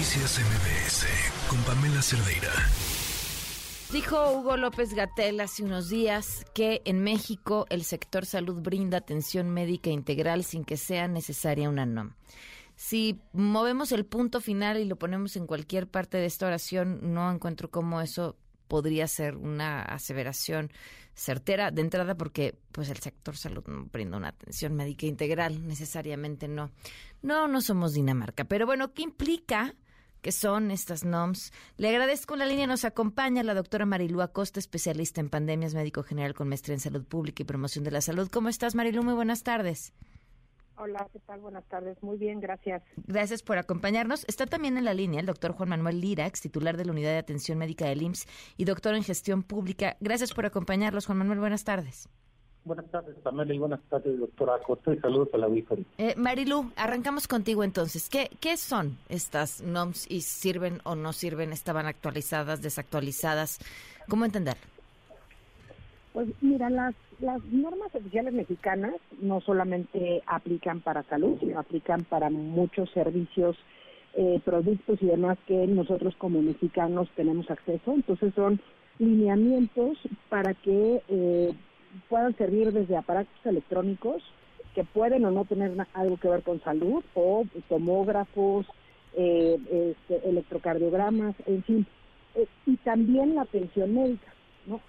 Noticias MBS con Pamela Cerdeira. Dijo Hugo López Gatel hace unos días que en México el sector salud brinda atención médica integral sin que sea necesaria una NOM. Si movemos el punto final y lo ponemos en cualquier parte de esta oración, no encuentro cómo eso podría ser una aseveración certera de entrada porque pues el sector salud no brinda una atención médica integral, necesariamente no. No, no somos Dinamarca, pero bueno, ¿qué implica? Que son estas NOMS. Le agradezco la línea, nos acompaña la doctora Marilu Acosta, especialista en pandemias, médico general con maestría en salud pública y promoción de la salud. ¿Cómo estás, Marilu? Muy buenas tardes. Hola, ¿qué tal? Buenas tardes. Muy bien, gracias. Gracias por acompañarnos. Está también en la línea el doctor Juan Manuel Lira, ex titular de la Unidad de Atención Médica del IMSS y doctor en Gestión Pública. Gracias por acompañarlos, Juan Manuel. Buenas tardes. Buenas tardes, Pamela, y buenas tardes, doctora Acosta, y saludos a la auditoría. Eh, Marilu, arrancamos contigo entonces. ¿Qué, ¿Qué son estas NOMS y sirven o no sirven? ¿Estaban actualizadas, desactualizadas? ¿Cómo entenderlo? Pues mira, las, las normas oficiales mexicanas no solamente aplican para salud, sino aplican para muchos servicios, eh, productos y demás que nosotros como mexicanos tenemos acceso. Entonces son lineamientos para que eh, puedan servir desde aparatos electrónicos que pueden o no tener algo que ver con salud, o tomógrafos, eh, este, electrocardiogramas, en fin, y también la atención médica. ¿no?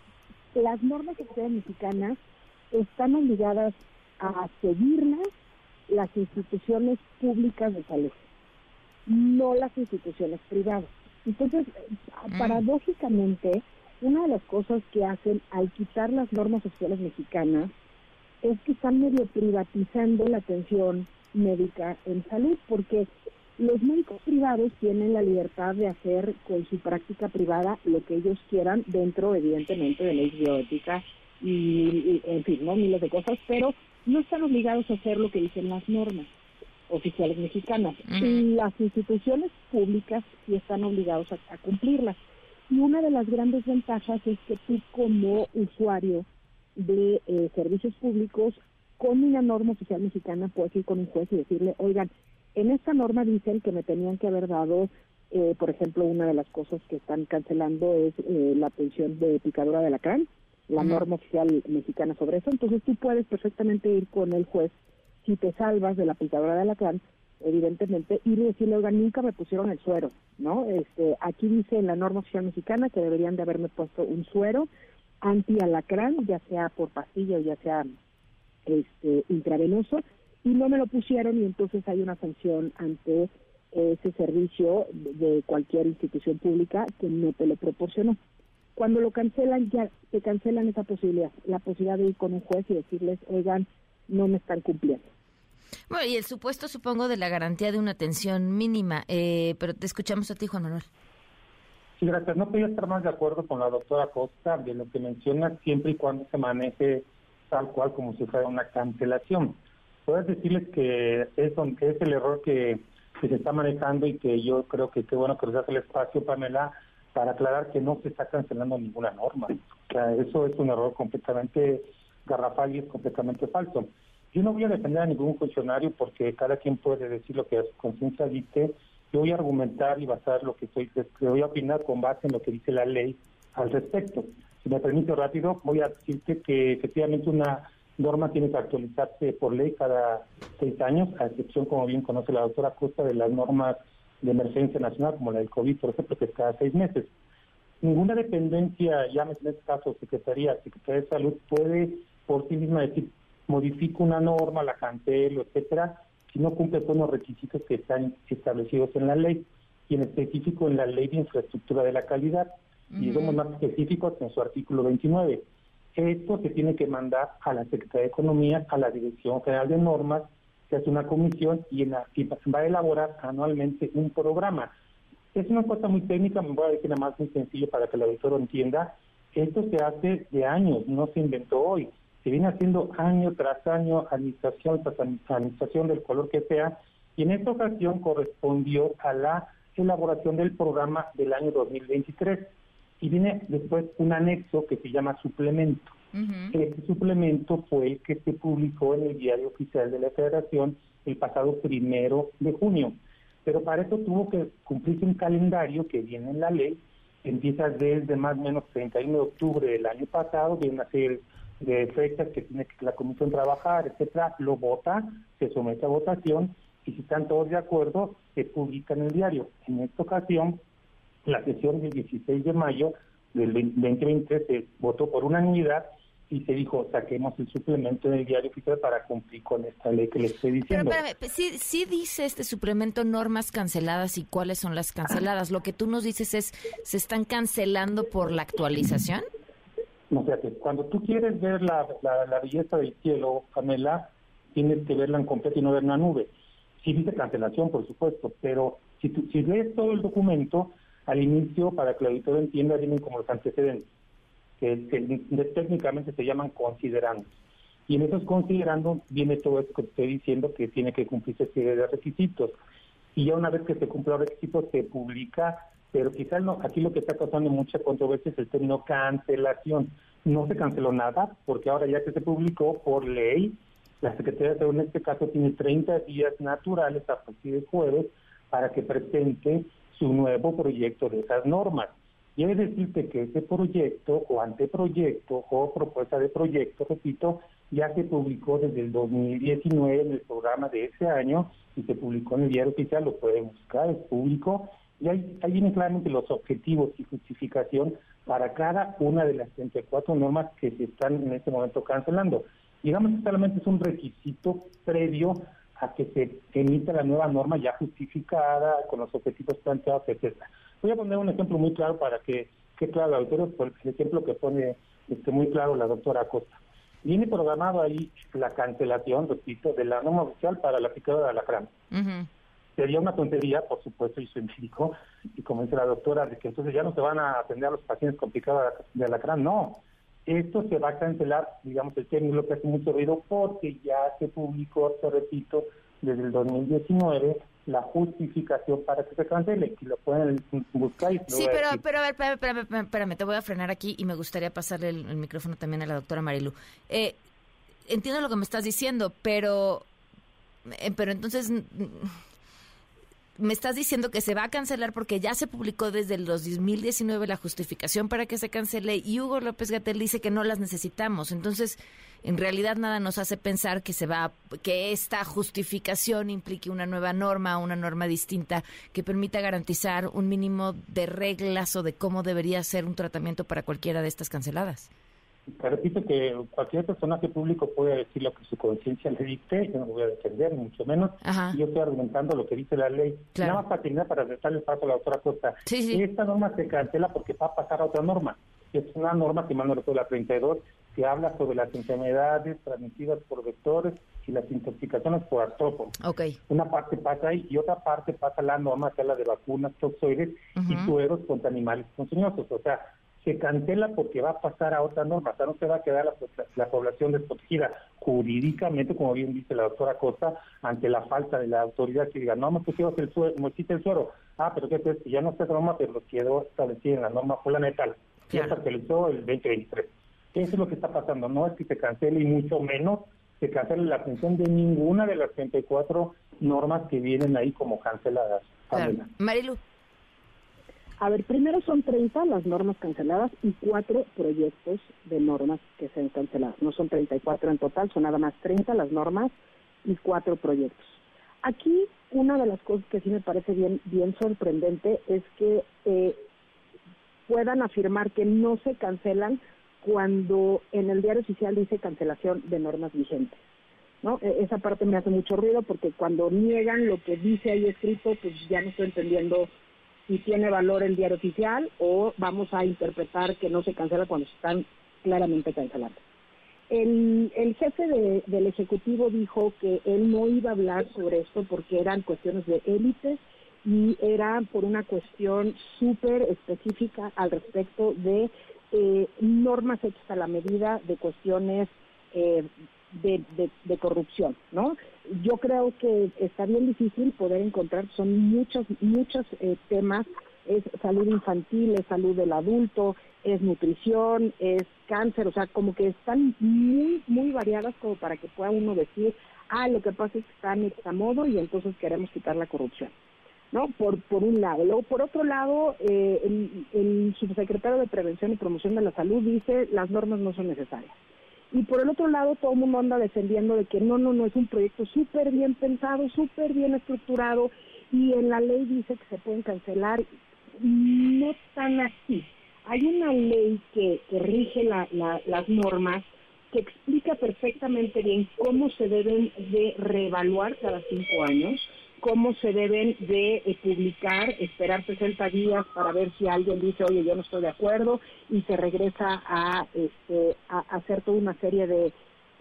las normas sociales mexicanas están obligadas a seguirlas las instituciones públicas de salud, no las instituciones privadas. Entonces, mm. paradójicamente, una de las cosas que hacen al quitar las normas sociales mexicanas es que están medio privatizando la atención médica en salud, porque los médicos privados tienen la libertad de hacer con su práctica privada lo que ellos quieran dentro, evidentemente, de ley bioética y, en fin, ¿no? miles de cosas, pero no están obligados a hacer lo que dicen las normas oficiales mexicanas. Y las instituciones públicas sí están obligados a, cumplirlas. Y una de las grandes ventajas es que tú como usuario de eh, servicios públicos, con una norma oficial mexicana puedes ir con un juez y decirle, oigan, en esta norma dicen que me tenían que haber dado, eh, por ejemplo, una de las cosas que están cancelando es eh, la pensión de picadura de alacrán, la norma oficial mexicana sobre eso. Entonces tú puedes perfectamente ir con el juez si te salvas de la picadura de alacrán, evidentemente, ir y decirle, oiga, nunca me pusieron el suero, ¿no? Este, aquí dice en la norma oficial mexicana que deberían de haberme puesto un suero anti-alacrán, ya sea por pastilla o ya sea este intravenoso, y no me lo pusieron y entonces hay una sanción ante ese servicio de cualquier institución pública que no te lo proporcionó. Cuando lo cancelan, ya te cancelan esa posibilidad, la posibilidad de ir con un juez y decirles, oigan, no me están cumpliendo. Bueno, y el supuesto, supongo, de la garantía de una atención mínima, eh, pero te escuchamos a ti, Juan Manuel. Sí, gracias. No podía estar más de acuerdo con la doctora Costa de lo que menciona siempre y cuando se maneje tal cual como si fuera una cancelación puedo decirles que es, que es el error que, se está manejando y que yo creo que qué bueno que les hace el espacio, Pamela, para aclarar que no se está cancelando ninguna norma. O sea, eso es un error completamente garrafal y es completamente falso. Yo no voy a defender a ningún funcionario porque cada quien puede decir lo que a su conciencia dice. Yo voy a argumentar y basar lo que estoy, voy a opinar con base en lo que dice la ley al respecto. Si me permite rápido, voy a decirte que efectivamente una norma tiene que actualizarse por ley cada seis años, a excepción, como bien conoce la doctora Costa, de las normas de emergencia nacional, como la del COVID, por ejemplo, que es cada seis meses. Ninguna dependencia, llámese en este caso Secretaría, Secretaría de Salud, puede por sí misma decir, modifico una norma, la cancelo, etcétera, si no cumple con los requisitos que están establecidos en la ley, y en específico en la Ley de Infraestructura de la Calidad. Y somos más específicos en su artículo 29 esto se tiene que mandar a la Secretaría de Economía, a la Dirección General de Normas, se hace una comisión y, va a elaborar anualmente un programa. Es una cosa muy técnica, me voy a decir nada más muy sencillo para que el auditor entienda. Esto se hace de años, no se inventó hoy. Se viene haciendo año tras año, administración tras administración del color que sea, y en esta ocasión correspondió a la elaboración del programa del año 2023 y viene después un anexo que se llama suplemento. Este suplemento fue el que se publicó en el diario oficial de la Federación el pasado primero de junio. pero para eso tuvo que cumplirse un calendario que viene en la ley, empieza desde más o menos 31 de octubre del año pasado, de una serie de fechas que tiene que la comisión trabajar, etcétera, lo vota, se somete a votación y si están todos de acuerdo, se publica en el diario. En esta ocasión, la sesión del 16 de mayo del 2020 se votó por unanimidad y se dijo, saquemos el suplemento del diario oficial para cumplir con esta ley que le estoy diciendo. Pero espérame, sí, sí dice este suplemento normas canceladas y cuáles son las canceladas. Lo que tú nos dices es, ¿se están cancelando por la actualización? No, fíjate, cuando tú quieres ver la, la, belleza del cielo, Pamela, tienes que verla en completo y no ver una nube. Sí dice cancelación, por supuesto, pero si, tú, si ves todo el documento, al inicio, para que el auditor entienda, vienen como los antecedentes que, técnicamente se llaman considerando. Y en esos considerando viene todo esto que estoy diciendo que tiene que cumplirse serie de requisitos. Y ya una vez que se cumplen los requisitos se publica, pero quizás no, aquí lo que está causando mucha controversia es el término cancelación. No se canceló nada, porque ahora ya que se publicó por ley, la Secretaría de Salud en este caso tiene 30 días naturales a partir de jueves para que presente su nuevo proyecto de esas normas. Quiere decirte que ese proyecto o anteproyecto o propuesta de proyecto, repito, ya se publicó desde el 2019 en el programa de ese año y se publicó en el diario oficial, lo pueden buscar, es público, y ahí, ahí vienen claramente los objetivos y justificación para cada una de las 34 normas que se están en este momento cancelando. Digamos que solamente es un requisito previo a que se emita la nueva norma ya justificada, con los objetivos planteados, etcétera. Voy a poner un ejemplo muy claro para que quede claro el autor, por el ejemplo que pone este, muy claro la doctora Acosta. Viene programado ahí la cancelación, repito, de la norma oficial para la picadura de alacrán. Sería una tontería, por supuesto, y soy médico, y como dice la doctora, de que entonces ya no se van a atender a los pacientes con picada de alacrán. No, esto se va a cancelar, digamos, el término que hace mucho ruido porque ya se publicó, te repito, desde el 2019 la justificación para que se cancele, que lo pueden buscar. Y sí, pero, pero a ver, espérame, espérame, te voy a frenar aquí y me gustaría pasarle el, micrófono también a la doctora Marilu. Eh, entiendo lo que me estás diciendo, pero, eh, pero entonces me estás diciendo que se va a cancelar porque ya se publicó desde el 2019 la justificación para que se cancele y Hugo López Gatel dice que no las necesitamos. Entonces, en realidad nada nos hace pensar que se va que esta justificación implique una nueva norma, una norma distinta que permita garantizar un mínimo de reglas o de cómo debería ser un tratamiento para cualquiera de estas canceladas. Te repito que cualquier personaje público puede decir lo que su conciencia le dicte, yo no lo voy a defender, mucho menos. Yo estoy argumentando lo que dice la ley. Nada más para terminar, para darle el paso a la otra cosa. Esta norma se cancela porque va a pasar a otra norma. Es una norma, que más no recuerdo, la 32, que habla sobre las enfermedades transmitidas por vectores y las intoxicaciones por artrópodos. Okay. Una parte pasa ahí y otra parte pasa la norma que habla de vacunas, toxoides y sueros contra animales ponzoñosos. O sea, se cancela porque va a pasar a otra norma, o sea, no se va a quedar la, población desprotegida jurídicamente, como bien dice la doctora Costa, ante la falta de la autoridad que diga, no me pusimos el suero, no existe el suero, ah, pero que ya no está norma, pero quedó establecido en la norma fulanetal, que se actualizó el 2023. Eso es lo que está pasando, no es que se cancele y mucho menos se cancele la atención de ninguna de las 34 normas que vienen ahí como canceladas. Marilu. A ver, primero son 30 las normas canceladas y cuatro proyectos de normas que se han cancelado. No son 34 en total, son nada más 30 las normas y cuatro proyectos. Aquí una de las cosas que sí me parece bien, bien sorprendente es que eh, puedan afirmar que no se cancelan cuando en el diario oficial dice cancelación de normas vigentes. ¿no? E, esa parte me hace mucho ruido porque cuando niegan lo que dice ahí escrito, pues ya no estoy entendiendo si tiene valor el diario oficial o vamos a interpretar que no se cancela cuando están claramente cancelando. El, el jefe del Ejecutivo dijo que él no iba a hablar sobre esto porque eran cuestiones de élites y era por una cuestión súper específica al respecto de eh, normas hechas a la medida de cuestiones eh, de, de, corrupción, ¿no? Yo creo que está bien difícil poder encontrar, son muchos, muchos eh, temas, es salud infantil, es salud del adulto, es nutrición, es cáncer, o sea, como que están muy, muy variadas como para que pueda uno decir, ah, lo que pasa es que están a modo y entonces queremos quitar la corrupción. ¿no? Por, por un lado. Luego, por otro lado, eh, el, el subsecretario de Prevención y Promoción de la Salud dice las normas no son necesarias. Y por el otro lado, todo el mundo anda defendiendo de que no, no, no, es un proyecto súper bien pensado, súper bien estructurado, y en la ley dice que se pueden cancelar. No tan así. Hay una ley que, que rige la, las normas que explica perfectamente bien cómo se deben de reevaluar cada cinco años, cómo se deben de eh, publicar, esperar 60 días para ver si alguien dice, oye, yo no estoy de acuerdo, y se regresa a, este, hacer toda una serie de,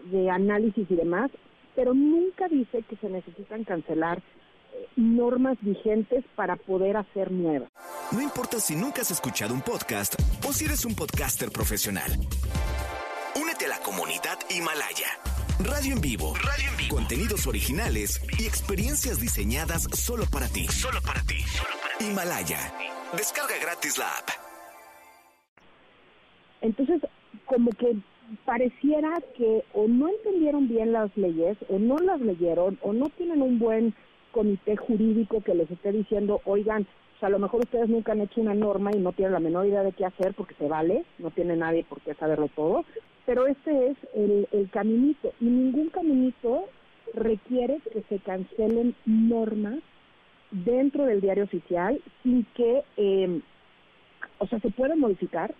de análisis y demás, pero nunca dice que se necesitan cancelar eh, normas vigentes para poder hacer nuevas. No importa si nunca has escuchado un podcast o si eres un podcaster profesional. Únete a la comunidad Himalaya. Radio en vivo. Radio en vivo. Contenidos originales y experiencias diseñadas solo para ti. Solo para ti. Himalaya. Descarga gratis la app. Entonces, como que pareciera que o no entendieron bien las leyes, o no las leyeron, o no tienen un buen comité jurídico que les esté diciendo, oigan, a lo mejor ustedes nunca han hecho una norma y no tienen la menor idea de qué hacer porque se vale, no tiene nadie por qué saberlo todo, pero este es el, el caminito y ningún caminito requiere que se cancelen normas dentro del diario oficial sin que, eh, o sea, se pueden modificar,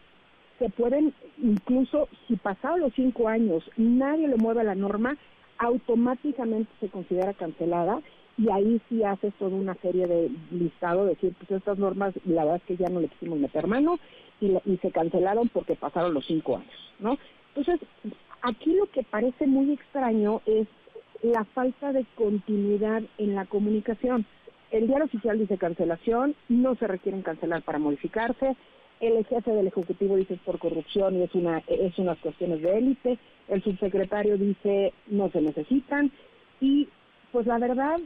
se pueden, incluso si pasados los cinco años nadie le mueve la norma, automáticamente se considera cancelada y ahí sí haces toda una serie de listado, decir, pues estas normas, la verdad es que ya no le quisimos meter mano y, y se cancelaron porque pasaron los cinco años, ¿no? Entonces, aquí lo que parece muy extraño es la falta de continuidad en la comunicación. El diario oficial dice cancelación, no se requieren cancelar para modificarse, el jefe del Ejecutivo dice es por corrupción y es, una, es unas cuestiones de élite, el subsecretario dice no se necesitan y pues la verdad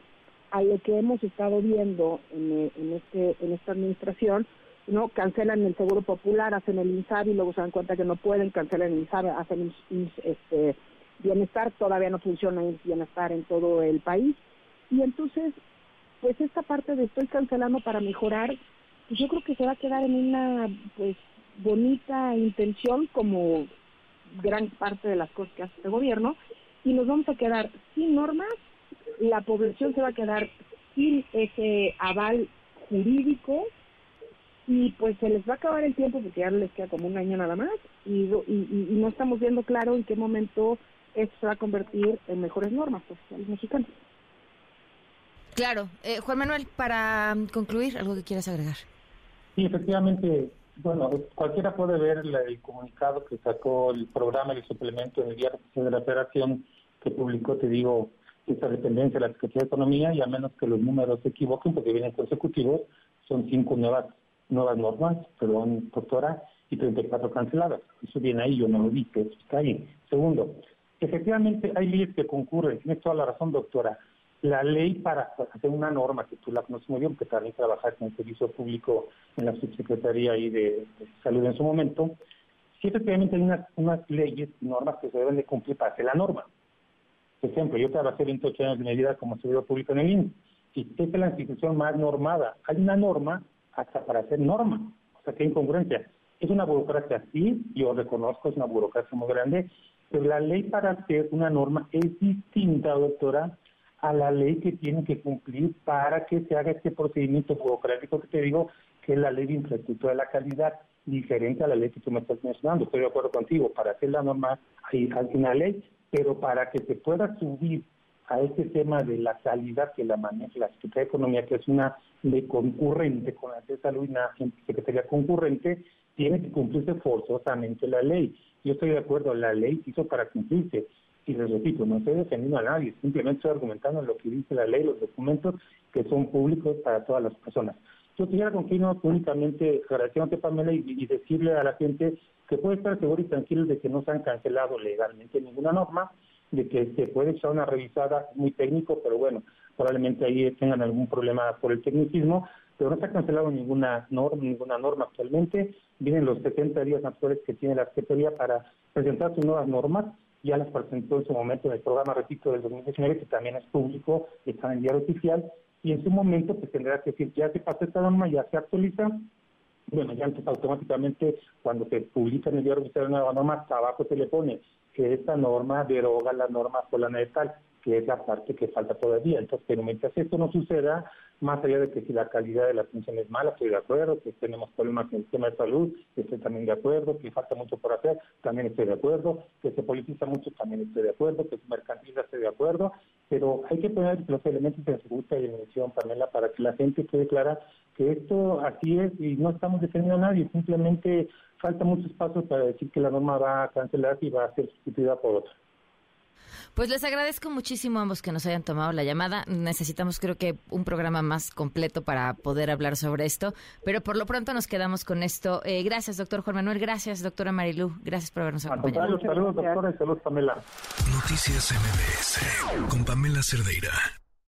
a lo que hemos estado viendo en, en, este, en esta administración, no cancelan el seguro popular, hacen el INSABI, luego se dan cuenta que no pueden, cancelan el INSABI, hacen este bienestar, todavía no funciona el bienestar en todo el país. Y entonces, pues esta parte de estoy cancelando para mejorar, pues yo creo que se va a quedar en una pues bonita intención como gran parte de las cosas que hace este gobierno y nos vamos a quedar sin normas, la población se va a quedar sin ese aval jurídico y pues se les va a acabar el tiempo porque ya les queda como un año nada más y, y, no estamos viendo claro en qué momento esto se va a convertir en mejores normas oficiales mexicanas. Claro. Eh, Juan Manuel, para concluir, ¿algo que quieras agregar? Sí, efectivamente, bueno, cualquiera puede ver el comunicado que sacó el programa y el suplemento en el Diario de la Federación que publicó, te digo, esta dependencia de la Secretaría de Economía y a menos que los números se equivoquen porque vienen consecutivos, son cinco nuevas nuevas normas, perdón, doctora, y 34 canceladas. Eso viene ahí, yo no lo vi, pero está ahí. Segundo, efectivamente hay leyes que concurren, tienes toda la razón, doctora. La ley para hacer una norma, que tú la conoces muy bien, porque también trabajaste en el servicio público en la subsecretaría y de, salud en su momento, sí efectivamente hay unas, unas leyes normas que se deben de cumplir para hacer la norma. Por ejemplo, yo trabajé 28 años de medida como servidor público en el INE, y es la institución más normada. Hay una norma hasta para hacer norma. O sea, qué incongruencia. Es una burocracia, sí, yo reconozco, es una burocracia muy grande, pero la ley para hacer una norma es distinta, doctora, a la ley que tiene que cumplir para que se haga este procedimiento burocrático que te digo, que es la ley de infraestructura de la calidad, diferente a la ley que tú me estás mencionando. Estoy de acuerdo contigo, para hacer la norma hay, hay una ley, pero para que se pueda subir a este tema de la calidad que la maneja la Secretaría de Economía, que es una ley concurrente con la de Salud y una Secretaría concurrente, tiene que cumplirse forzosamente la ley. Yo estoy de acuerdo, la ley hizo para cumplirse. Y les repito, no estoy defendiendo a nadie, simplemente estoy argumentando lo que dice la ley, los documentos que son públicos para todas las personas. Yo quisiera continuar únicamente agradeciéndote, Pamela, y, y decirle a la gente que puede estar seguro y tranquilo de que no se han cancelado legalmente ninguna norma, de que se puede echar una revisada muy técnico, pero bueno, probablemente ahí tengan algún problema por el tecnicismo, pero no se ha cancelado ninguna norma, ninguna norma actualmente. Vienen los 70 días naturales que tiene la Secretaría para presentar sus nuevas normas. Ya las presentó en su momento en el programa, repito, del 2019, que también es público, está en el diario oficial, y en su momento pues tendrá que decir, ya se pasó esta norma, ya se actualiza, bueno, ya automáticamente cuando se publica en el diario oficial una nueva norma, abajo se le pone que esta norma deroga la norma solana de tal, que es la parte que falta todavía. Entonces, pero mientras esto no suceda, más allá de que si la calidad de la atención es mala, estoy de acuerdo, que tenemos problemas en el sistema de salud, estoy también de acuerdo, que falta mucho por hacer, también estoy de acuerdo, que se politiza mucho, también estoy de acuerdo, que se mercantiliza, estoy de acuerdo, pero hay que poner los elementos de seguridad y mención, Pamela, para que la gente quede clara que esto así es y no estamos defendiendo a nadie, simplemente falta muchos pasos para decir que la norma va a cancelarse y va a ser sustituida por otra. Pues les agradezco muchísimo a ambos que nos hayan tomado la llamada. Necesitamos creo que un programa más completo para poder hablar sobre esto, pero por lo pronto nos quedamos con esto. Eh, gracias, doctor Juan Manuel. Gracias, doctora Marilú. Gracias por habernos acompañado. Saludos, doctora, y saludos, Pamela. Noticias MBS con Pamela Cerdeira.